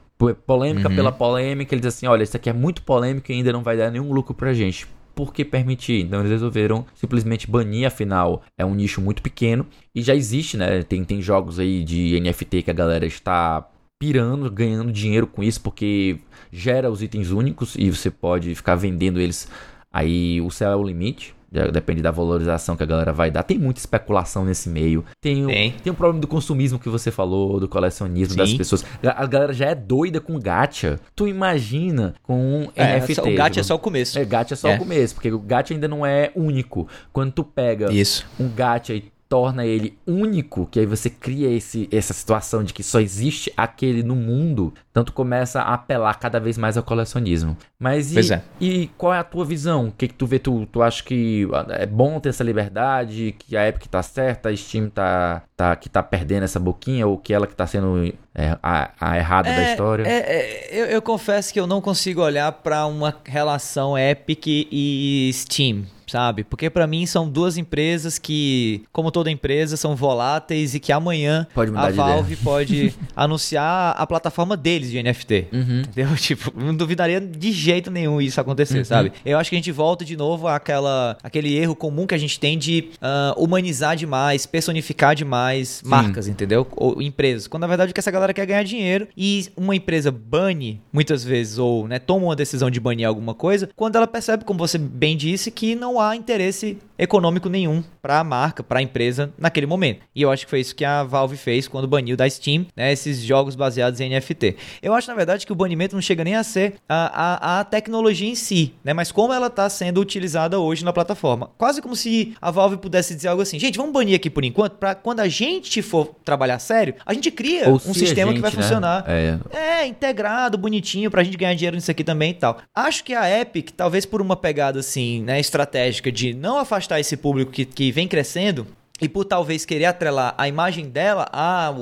Polêmica uhum. pela polêmica, eles assim, olha, isso aqui é muito polêmico e ainda não vai dar nenhum lucro pra gente. Por que permitir? Então eles resolveram simplesmente banir, afinal é um nicho muito pequeno e já existe, né? Tem, tem jogos aí de NFT que a galera está pirando, ganhando dinheiro com isso, porque gera os itens únicos e você pode ficar vendendo eles. Aí o céu é o limite. Depende da valorização que a galera vai dar. Tem muita especulação nesse meio. Tem o, tem. tem o problema do consumismo que você falou, do colecionismo Sim. das pessoas. A galera já é doida com gacha. Tu imagina com um é, NFT. O gacha é só o começo. É, gacha é só é. o começo, porque o gacha ainda não é único. Quando tu pega Isso. um gacha e torna ele único, que aí você cria esse, essa situação de que só existe aquele no mundo, tanto começa a apelar cada vez mais ao colecionismo. Mas e, é. e qual é a tua visão? O que, que tu vê? Tu, tu acha que é bom ter essa liberdade, que a Epic tá certa, a Steam tá, tá, que tá perdendo essa boquinha, ou que ela que tá sendo é, a, a, errada é, da história? É, é, eu, eu confesso que eu não consigo olhar para uma relação Epic e Steam sabe? Porque para mim são duas empresas que, como toda empresa, são voláteis e que amanhã a Valve pode anunciar a plataforma deles de NFT. Uhum. Entendeu? Tipo, não duvidaria de jeito nenhum isso acontecer, uhum. sabe? Eu acho que a gente volta de novo àquela, aquele erro comum que a gente tem de uh, humanizar demais, personificar demais Sim. marcas, entendeu? Ou empresas. Quando na verdade o que essa galera quer ganhar dinheiro e uma empresa bane muitas vezes ou né, toma uma decisão de banir alguma coisa quando ela percebe, como você bem disse, que não há interesse econômico nenhum para a marca, para a empresa naquele momento. E eu acho que foi isso que a Valve fez quando baniu da Steam né, esses jogos baseados em NFT. Eu acho, na verdade, que o banimento não chega nem a ser a, a, a tecnologia em si, né, mas como ela está sendo utilizada hoje na plataforma. Quase como se a Valve pudesse dizer algo assim: gente, vamos banir aqui por enquanto, para quando a gente for trabalhar sério, a gente cria Ou um sistema gente, que vai né? funcionar. É. é, integrado, bonitinho, para a gente ganhar dinheiro nisso aqui também e tal. Acho que a Epic, talvez por uma pegada assim, né, estratégica de não afastar esse público que, que vem crescendo, e por talvez querer atrelar a imagem dela a,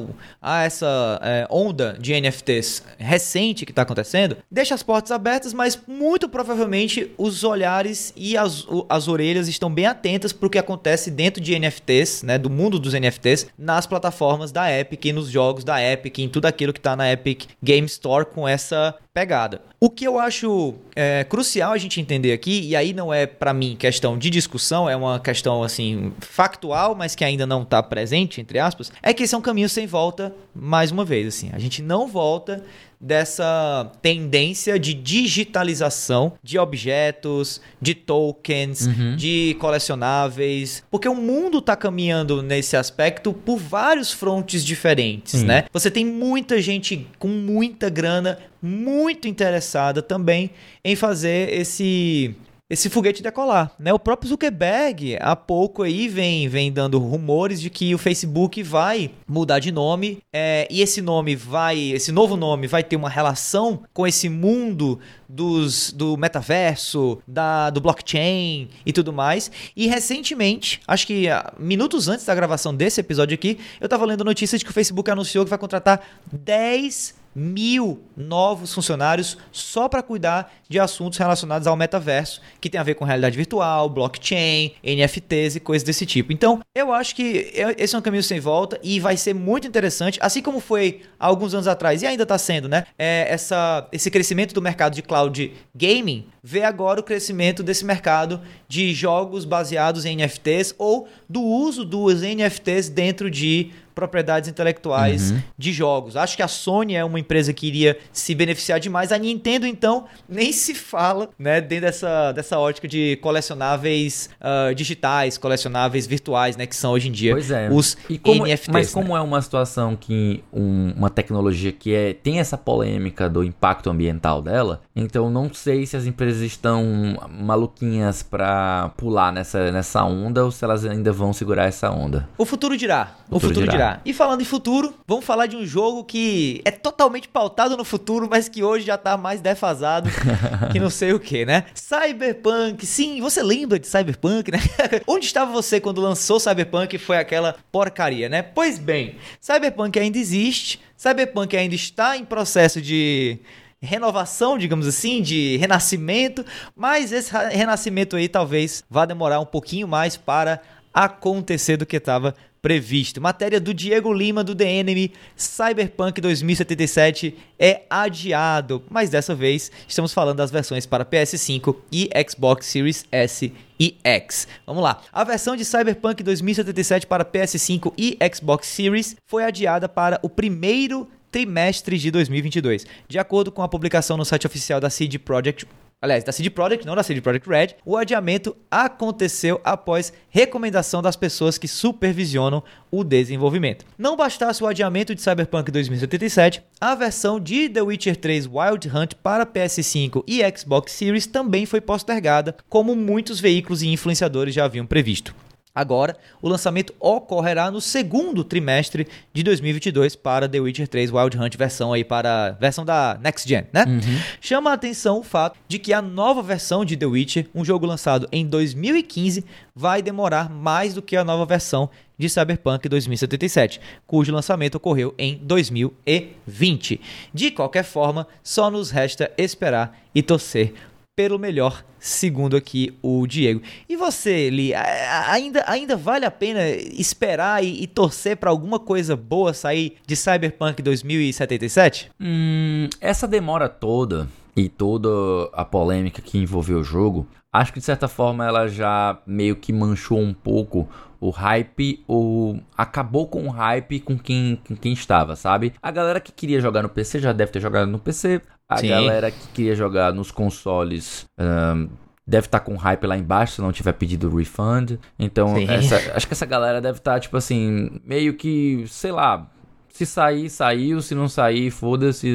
a essa é, onda de NFTs recente que está acontecendo, deixa as portas abertas, mas muito provavelmente os olhares e as, as orelhas estão bem atentas para o que acontece dentro de NFTs, né, do mundo dos NFTs, nas plataformas da Epic, nos jogos da Epic, em tudo aquilo que está na Epic Game Store com essa pegada. O que eu acho é, crucial a gente entender aqui, e aí não é para mim questão de discussão, é uma questão assim factual, mas que ainda não está presente, entre aspas, é que esse é um caminho sem volta, mais uma vez, assim. A gente não volta dessa tendência de digitalização de objetos, de tokens, uhum. de colecionáveis, porque o mundo está caminhando nesse aspecto por vários frontes diferentes, Sim. né? Você tem muita gente com muita grana muito interessada também em fazer esse esse foguete decolar, né? O próprio Zuckerberg há pouco aí vem, vem dando rumores de que o Facebook vai mudar de nome é, e esse nome vai, esse novo nome vai ter uma relação com esse mundo dos, do metaverso, da, do blockchain e tudo mais. E recentemente, acho que ah, minutos antes da gravação desse episódio aqui, eu estava lendo notícias de que o Facebook anunciou que vai contratar 10 mil novos funcionários só para cuidar de assuntos relacionados ao metaverso, que tem a ver com realidade virtual, blockchain, NFTs e coisas desse tipo. Então, eu acho que esse é um caminho sem volta e vai ser muito interessante, assim como foi há alguns anos atrás e ainda está sendo, né? É essa, esse crescimento do mercado de cloud gaming, ver agora o crescimento desse mercado de jogos baseados em NFTs ou do uso dos NFTs dentro de propriedades intelectuais uhum. de jogos. Acho que a Sony é uma empresa que iria se beneficiar demais. A Nintendo, então, nem se fala, né, dentro dessa, dessa ótica de colecionáveis uh, digitais, colecionáveis virtuais, né, que são hoje em dia é. os como, NFTs. Mas como né? é uma situação que um, uma tecnologia que é, tem essa polêmica do impacto ambiental dela, então não sei se as empresas estão maluquinhas para pular nessa, nessa onda ou se elas ainda vão segurar essa onda. O futuro dirá. O futuro, o futuro dirá. dirá. E falando em futuro, vamos falar de um jogo que é totalmente pautado no futuro, mas que hoje já tá mais defasado que não sei o que, né? Cyberpunk, sim, você lembra de Cyberpunk, né? Onde estava você quando lançou Cyberpunk e foi aquela porcaria, né? Pois bem, Cyberpunk ainda existe, Cyberpunk ainda está em processo de renovação, digamos assim, de renascimento, mas esse renascimento aí talvez vá demorar um pouquinho mais para acontecer do que estava previsto. Matéria do Diego Lima do The Enemy, Cyberpunk 2077 é adiado, mas dessa vez estamos falando das versões para PS5 e Xbox Series S e X. Vamos lá. A versão de Cyberpunk 2077 para PS5 e Xbox Series foi adiada para o primeiro trimestre de 2022. De acordo com a publicação no site oficial da CD Projekt aliás, da CD Projekt, não da CD Projekt Red, o adiamento aconteceu após recomendação das pessoas que supervisionam o desenvolvimento. Não bastasse o adiamento de Cyberpunk 2077, a versão de The Witcher 3 Wild Hunt para PS5 e Xbox Series também foi postergada, como muitos veículos e influenciadores já haviam previsto. Agora, o lançamento ocorrerá no segundo trimestre de 2022 para The Witcher 3 Wild Hunt versão aí para versão da Next Gen, né? Uhum. Chama a atenção o fato de que a nova versão de The Witcher, um jogo lançado em 2015, vai demorar mais do que a nova versão de Cyberpunk 2077, cujo lançamento ocorreu em 2020. De qualquer forma, só nos resta esperar e torcer pelo melhor, segundo aqui o Diego. E você, Li, ainda, ainda vale a pena esperar e, e torcer para alguma coisa boa sair de Cyberpunk 2077? Hum, essa demora toda e toda a polêmica que envolveu o jogo, acho que de certa forma ela já meio que manchou um pouco o hype ou acabou com o hype com quem, com quem estava, sabe? A galera que queria jogar no PC já deve ter jogado no PC. A Sim. galera que queria jogar nos consoles um, deve estar tá com hype lá embaixo se não tiver pedido refund. Então, essa, acho que essa galera deve estar, tá, tipo assim, meio que, sei lá. Se sair, saiu. Se não sair, foda-se.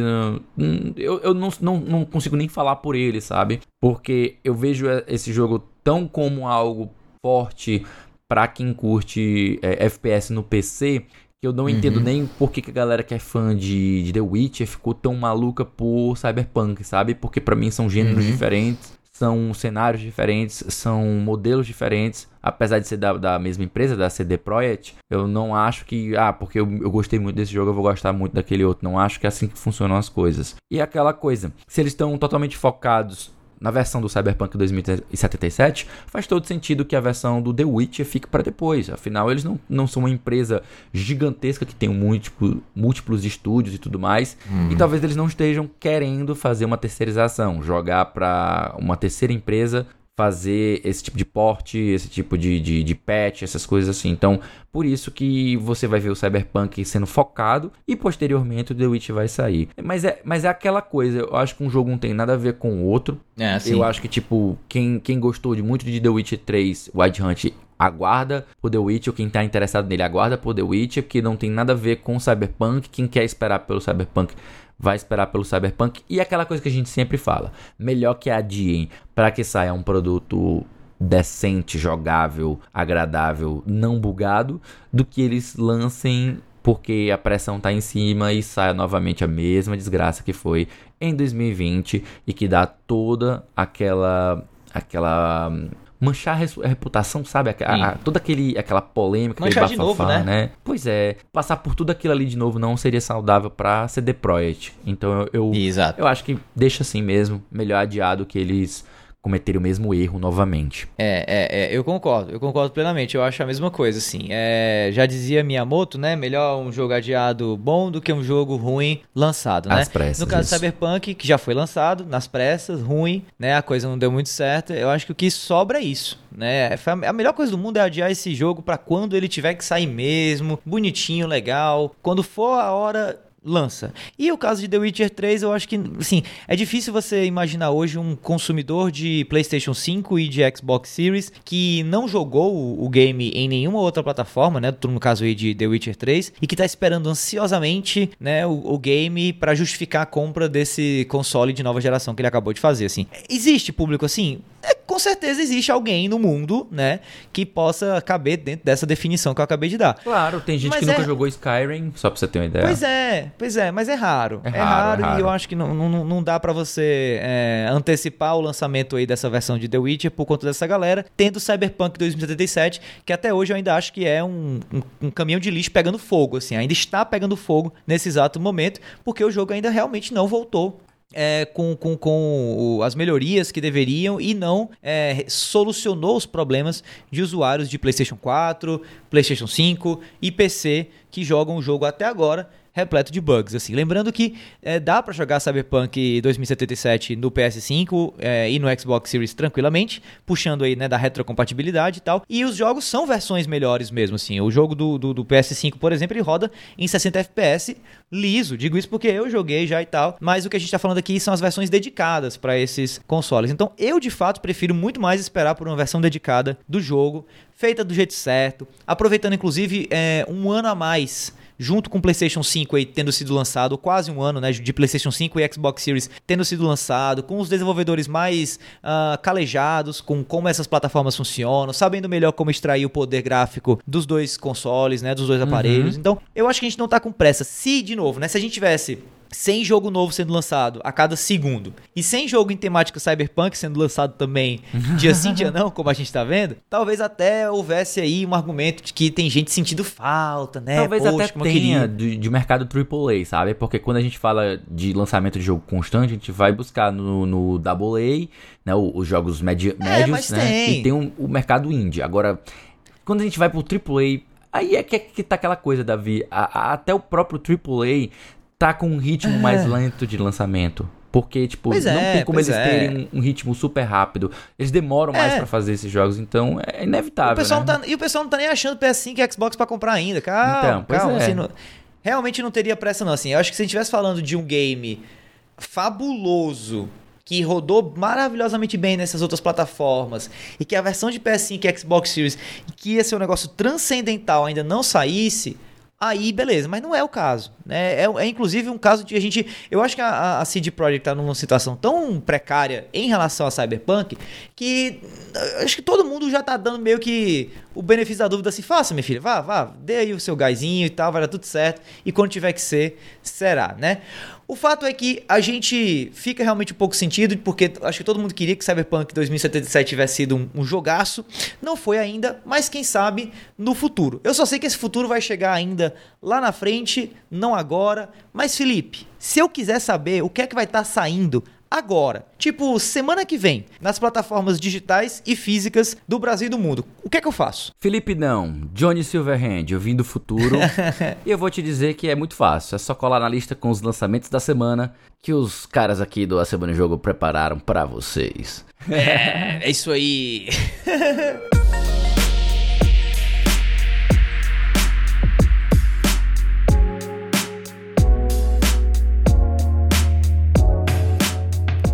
Eu, eu não, não, não consigo nem falar por ele, sabe? Porque eu vejo esse jogo tão como algo forte para quem curte é, FPS no PC que eu não uhum. entendo nem por que, que, a galera que é fã de, de, The Witcher ficou tão maluca por Cyberpunk, sabe? Porque para mim são gêneros uhum. diferentes, são cenários diferentes, são modelos diferentes. Apesar de ser da, da, mesma empresa, da CD Projekt, eu não acho que, ah, porque eu, eu gostei muito desse jogo, eu vou gostar muito daquele outro. Não acho que é assim que funcionam as coisas. E aquela coisa, se eles estão totalmente focados na versão do Cyberpunk 2077, faz todo sentido que a versão do The Witcher fique para depois. Afinal, eles não, não são uma empresa gigantesca que tem múltiplo, múltiplos estúdios e tudo mais. Uhum. E talvez eles não estejam querendo fazer uma terceirização, jogar para uma terceira empresa fazer esse tipo de porte, esse tipo de, de, de patch, essas coisas assim. Então, por isso que você vai ver o Cyberpunk sendo focado e posteriormente o The Witch vai sair. Mas é, mas é aquela coisa, eu acho que um jogo não tem nada a ver com o outro. É, assim. Eu acho que, tipo, quem, quem gostou de muito de The Witch 3, Wild Hunt, aguarda por The Witch, ou quem tá interessado nele aguarda por The Witch, porque não tem nada a ver com Cyberpunk. Quem quer esperar pelo Cyberpunk vai esperar pelo Cyberpunk. E aquela coisa que a gente sempre fala: melhor que adiem para que saia um produto decente, jogável, agradável, não bugado, do que eles lancem porque a pressão tá em cima e saia novamente a mesma desgraça que foi em 2020 e que dá toda aquela aquela manchar a reputação, sabe? A, a, toda aquele, aquela polêmica, manchar aquele bafafá, de novo, né? né? Pois é, passar por tudo aquilo ali de novo não seria saudável pra CD Projekt. Então eu, eu, Exato. eu acho que deixa assim mesmo, melhor adiado que eles cometer o mesmo erro novamente. É, é, é, eu concordo, eu concordo plenamente. Eu acho a mesma coisa, assim. É, já dizia Miyamoto, né? Melhor um jogo adiado bom do que um jogo ruim lançado, né? Às pressas, no caso isso. Cyberpunk, que já foi lançado, nas pressas, ruim, né? A coisa não deu muito certo. Eu acho que o que sobra é isso, né? A melhor coisa do mundo é adiar esse jogo para quando ele tiver que sair mesmo, bonitinho, legal. Quando for a hora lança. E o caso de The Witcher 3, eu acho que, assim, é difícil você imaginar hoje um consumidor de PlayStation 5 e de Xbox Series que não jogou o game em nenhuma outra plataforma, né, no caso aí de The Witcher 3, e que tá esperando ansiosamente, né, o, o game para justificar a compra desse console de nova geração que ele acabou de fazer, assim. Existe público assim? Com certeza existe alguém no mundo, né, que possa caber dentro dessa definição que eu acabei de dar. Claro, tem gente Mas que nunca é- jogou Skyrim, só pra você ter uma ideia. Pois é, pois é, mas é raro. É É, raro, é raro. e eu acho que não, não, não dá pra você é, antecipar o lançamento aí dessa versão de The Witcher por conta dessa galera, tendo Cyberpunk 2077, que até hoje eu ainda acho que é um, um, um caminhão de lixo pegando fogo, assim, ainda está pegando fogo nesse exato momento, porque o jogo ainda realmente não voltou é, com, com, com o- as melhorias que deveriam e não é, solucionou os problemas de usuários de PlayStation 4, PlayStation 5 e PC que jogam o jogo até agora repleto de bugs. Assim, lembrando que é, dá para jogar Cyberpunk 2077 no PS5 é, e no Xbox Series tranquilamente, puxando aí né, da retrocompatibilidade e tal. E os jogos são versões melhores mesmo. Assim, o jogo do, do, do PS5, por exemplo, ele roda em 60 FPS liso. Digo isso porque eu joguei já e tal. Mas o que a gente tá falando aqui são as versões dedicadas para esses consoles. Então eu de fato prefiro muito mais esperar por uma versão dedicada do jogo, feita do jeito certo, aproveitando inclusive é, um ano a mais junto com o PlayStation 5 aí tendo sido lançado, quase um ano, né, de PlayStation 5 e Xbox Series tendo sido lançado, com os desenvolvedores mais ah, calejados, com como essas plataformas funcionam, sabendo melhor como extrair o poder gráfico dos dois consoles, né, dos dois aparelhos. Então, eu acho que a gente não tá com pressa. Se, de novo, né, se a gente tivesse 100 jogo novo sendo lançado a cada segundo e 100 jogo em temática cyberpunk sendo lançado também dia sim, dia não, como a gente tá vendo, talvez até houvesse aí um argumento de que tem gente sentindo falta, né? Talvez Poxa, até tenha de, de mercado AAA, sabe? Porque quando a gente fala de lançamento de jogo constante, a gente vai buscar no, no AA, né? o- Os jogos medi médios, É, né? tem. E tem um- o mercado indie. Agora, quando a gente vai pro AAA, aí é que, é que tá aquela coisa, Davi. A- a- até o próprio AAA tá com um ritmo mais lento de lançamento. Porque, tipo, Pois não é, tem como eles é. terem um, um ritmo super rápido. Eles demoram mais É. pra fazer esses jogos, então é inevitável, O pessoal né? não tá, e o pessoal não tá nem achando PS5 e Xbox pra comprar ainda. Calma, Então, pois calma. é. assim, não- realmente não teria pressa, não. Assim, eu acho que se a gente estivesse falando de um game fabuloso que rodou maravilhosamente bem nessas outras plataformas e que a versão de PS5 e Xbox Series que ia ser um negócio transcendental ainda não saísse, aí beleza, mas não é o caso, né? É, é inclusive um caso de a gente, eu acho que a, a CD Projekt tá numa situação tão precária em relação a Cyberpunk que eh, acho que todo mundo já tá dando meio que o benefício da dúvida assim, faça, minha filha, vá, vá, dê aí o seu gásinho e tal, vai dar tudo certo e quando tiver que ser, será, né? O fato é que a gente fica realmente um pouco sentido, porque acho que todo mundo queria que Cyberpunk 2077 tivesse sido um, um jogaço. Não foi ainda, mas quem sabe no futuro. Eu só sei que esse futuro vai chegar ainda lá na frente, não agora. Mas Felipe, se eu quiser saber o que é que vai estar saindo agora, tipo semana que vem, nas plataformas digitais e físicas do Brasil e do mundo, o que é que eu faço? Felipe não, Johnny Silverhand, eu vim do futuro. e eu vou te dizer que é muito fácil, é só colar na lista com os lançamentos da semana que os caras aqui do A Semana em Jogo prepararam para vocês. É, é isso aí.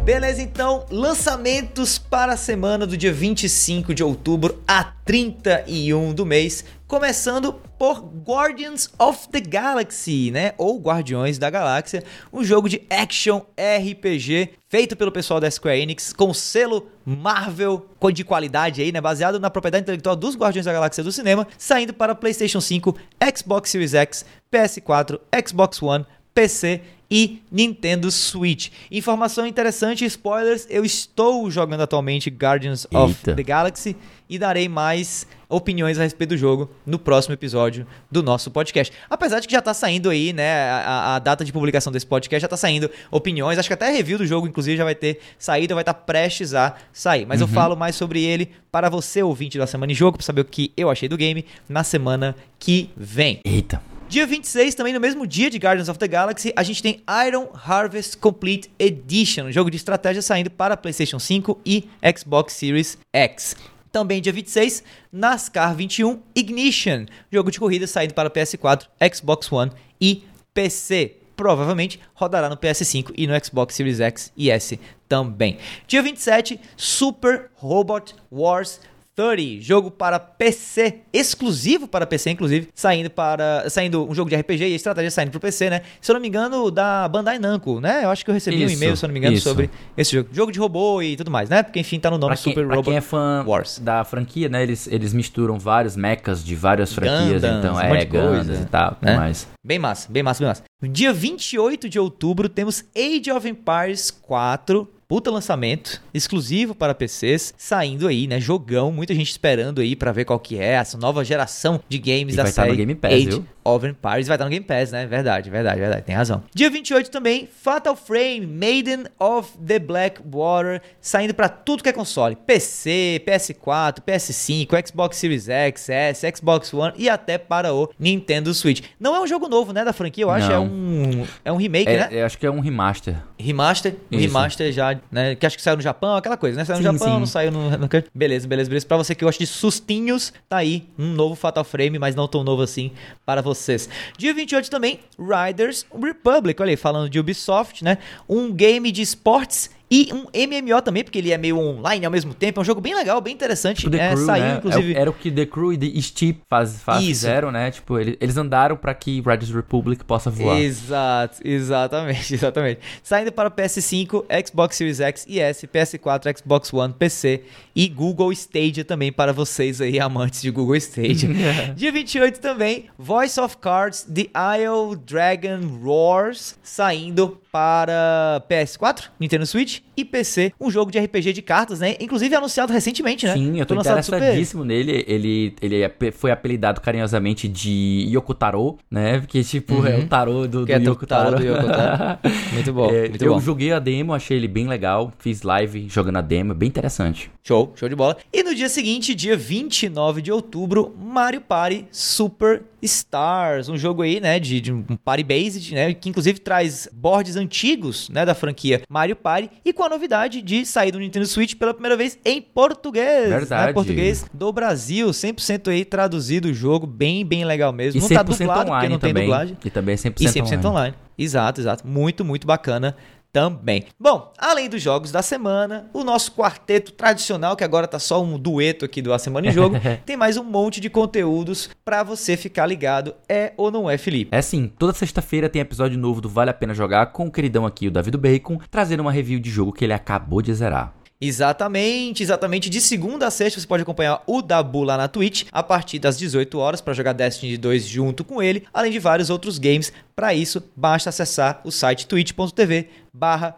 Beleza, então, lançamentos para a semana do dia 25 de outubro a 31 do mês, começando por Guardians of the Galaxy, né? Ou Guardiões da Galáxia, um jogo de action RPG feito pelo pessoal da Square Enix com selo Marvel de qualidade aí, né? Baseado na propriedade intelectual dos Guardiões da Galáxia do cinema, saindo para PlayStation 5, Xbox Series X, PS4, Xbox One, PC e Nintendo Switch. Informação interessante, spoilers, eu estou jogando atualmente Guardians Eita. of the Galaxy e darei mais opiniões a respeito do jogo no próximo episódio do nosso podcast. Apesar de que já está saindo aí, né, a, a, data de publicação desse podcast já está saindo opiniões, acho que até a review do jogo, inclusive, já vai ter saído, vai estar tá prestes a sair. Mas uhum. eu falo mais sobre ele para você, ouvinte da Semana em Jogo, para saber o que eu achei do game na semana que vem. Eita. Dia 26, também no mesmo dia de Guardians of the Galaxy, a gente tem Iron Harvest Complete Edition, um jogo de estratégia saindo para PlayStation 5 e Xbox Series X. Também dia 26, NASCAR 21 Ignition, jogo de corrida saindo para PS4, Xbox One e PC. Provavelmente rodará no PS5 e no Xbox Series X e S também. Dia 27, Super Robot Wars 30, jogo para PC, exclusivo para PC, inclusive, saindo para saindo um jogo de RPG e estratégia saindo para o PC, né? Se eu não me engano, da Bandai Namco, né? Eu acho que eu recebi isso, um e-mail, se eu não me engano, isso. sobre esse jogo. Jogo de robô e tudo mais, né? Porque enfim, tá no nome pra quem, Super pra Robot quem é fã Wars. da franquia, né? Eles, eles misturam vários mechas de várias franquias, Gundams, então um é Gundams e tal, né? mais. Bem massa, bem massa, bem massa. Dia 28 de outubro temos Age of Empires 4 puta lançamento, exclusivo para PCs, saindo aí, né? Jogão, muita gente esperando aí para ver qual que é essa nova geração de games e da vai série. Tá no Game Pass, Age viu? of Empires vai estar no Game Pass, né? Verdade, verdade, verdade, tem razão. Dia 28 também, Fatal Frame, Maiden of the Black Water, saindo para tudo que é console, PC, PS4, PS5, Xbox Series X, S, Xbox One e até para o Nintendo Switch. Não é um jogo novo, né, da franquia, eu acho, é um é um remake, é, né? Eu acho que é um remaster. Remaster, um remaster já, né, que acho que saiu no Japão, aquela coisa, né? Saiu no sim, Japão, sim. não saiu no, no... Beleza, beleza, beleza. Pra você que gosta de sustinhos, tá aí um novo Fatal Frame, mas não tão novo assim para vocês. Dia 28 também, Riders Republic, olha aí, falando de Ubisoft, né? Um game de esportes e um MMO também, porque ele é meio online ao mesmo tempo. É um jogo bem legal, bem interessante. Tipo, é, Crew, saiu, né? inclusive. Era o que The Crew e The Steep faz, faz fizeram, né? Tipo, eles andaram para que Riders Republic possa voar. Exato, exatamente, exatamente. Saindo para PS5, Xbox Series X e S, PS4, Xbox One, PC e Google Stadia também para vocês aí, amantes de Google Stadia. Dia 28 também, Voice of Cards, The Isle Dragon Roars, saindo para PS4, Nintendo Switch e PC, um jogo de RPG de cartas, né? Inclusive anunciado recentemente, né? Sim, eu tô interessadíssimo nele. Ele, ele é foi apelidado carinhosamente de Yokotaro, né? Porque, tipo, uhum. é o tarô do, do é Yokotaro. Yokotaro. muito bom, é, muito eu bom. joguei a demo, achei ele bem legal. Fiz live jogando a demo, bem interessante. Show, show de bola. E no dia seguinte, dia 29 de outubro, Mario Party Super Stars, um jogo aí, né, de, de um party based, né, que inclusive traz boards antigos, né, da franquia Mario Party e com a novidade de sair do Nintendo Switch pela primeira vez em português. Né, Verdade. Né, português do Brasil, 100% aí traduzido o jogo, bem, bem legal mesmo. E não 100% tá dublado porque não também, tem dublagem. E também é 100%, e 100% online. online. Exato, exato. Muito, muito bacana também. Bom, além dos jogos da semana, o nosso quarteto tradicional, que agora tá só um dueto aqui do A Semana em Jogo, tem mais um monte de conteúdos para você ficar ligado. É ou não é, Felipe? É sim, toda sexta-feira tem episódio novo do Vale a Pena Jogar com o queridão aqui, o Davi do Bacon, trazendo uma review de jogo que ele acabou de zerar. Exatamente, exatamente. De segunda a sexta você pode acompanhar o Dabu lá na Twitch a partir das 18 horas para jogar Destiny 2 junto com ele, além de vários outros games Para isso, basta acessar o site twitch.tv barra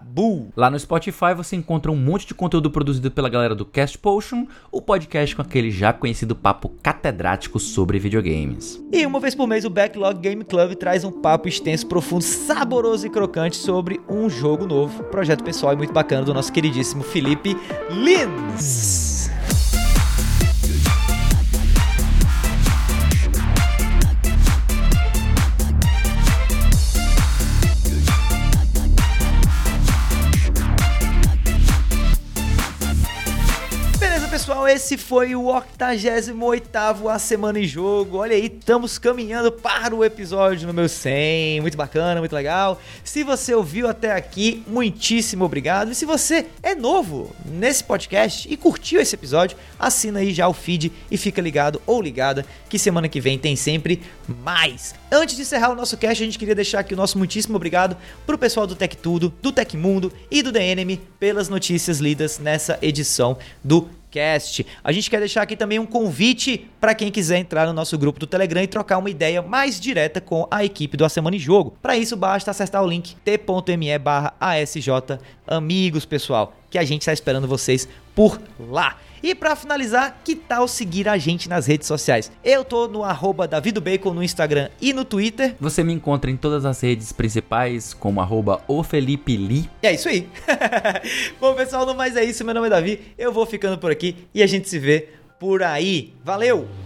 Bull. Lá no Spotify você encontra um monte de conteúdo produzido pela galera do Cast Potion, o podcast com aquele já conhecido papo catedrático sobre videogames. E uma vez por mês o Backlog Game Club traz um papo extenso, profundo, saboroso e crocante sobre um jogo novo, projeto pessoal e muito bacana do nosso queridíssimo Felipe Lins. Pessoal, esse foi o 88º A Semana em Jogo. Olha aí, estamos caminhando para o episódio número 100. Muito bacana, muito legal. Se você ouviu até aqui, muitíssimo obrigado. E se você é novo nesse podcast e curtiu esse episódio, assina aí já o feed e fica ligado ou ligada que semana que vem tem sempre mais. Antes de encerrar o nosso cast, a gente queria deixar aqui o nosso muitíssimo obrigado pro pessoal do Tech Tudo, do Tech Mundo e do Enemy pelas notícias lidas nessa edição do podcast. A gente quer deixar aqui também um convite para quem quiser entrar no nosso grupo do Telegram e trocar uma ideia mais direta com a equipe do A Semana em Jogo. Para isso, basta acessar o link t.me barra ASJ Amigos, pessoal, que a gente está esperando vocês por lá. E para finalizar, que tal seguir a gente nas redes sociais? Eu tô no arroba Bacon no Instagram e no Twitter. Você me encontra em todas as redes principais como arroba Li. É isso aí. Bom, pessoal, no mais é isso. Meu nome é Davi. Eu vou ficando por aqui e a gente se vê por aí. Valeu!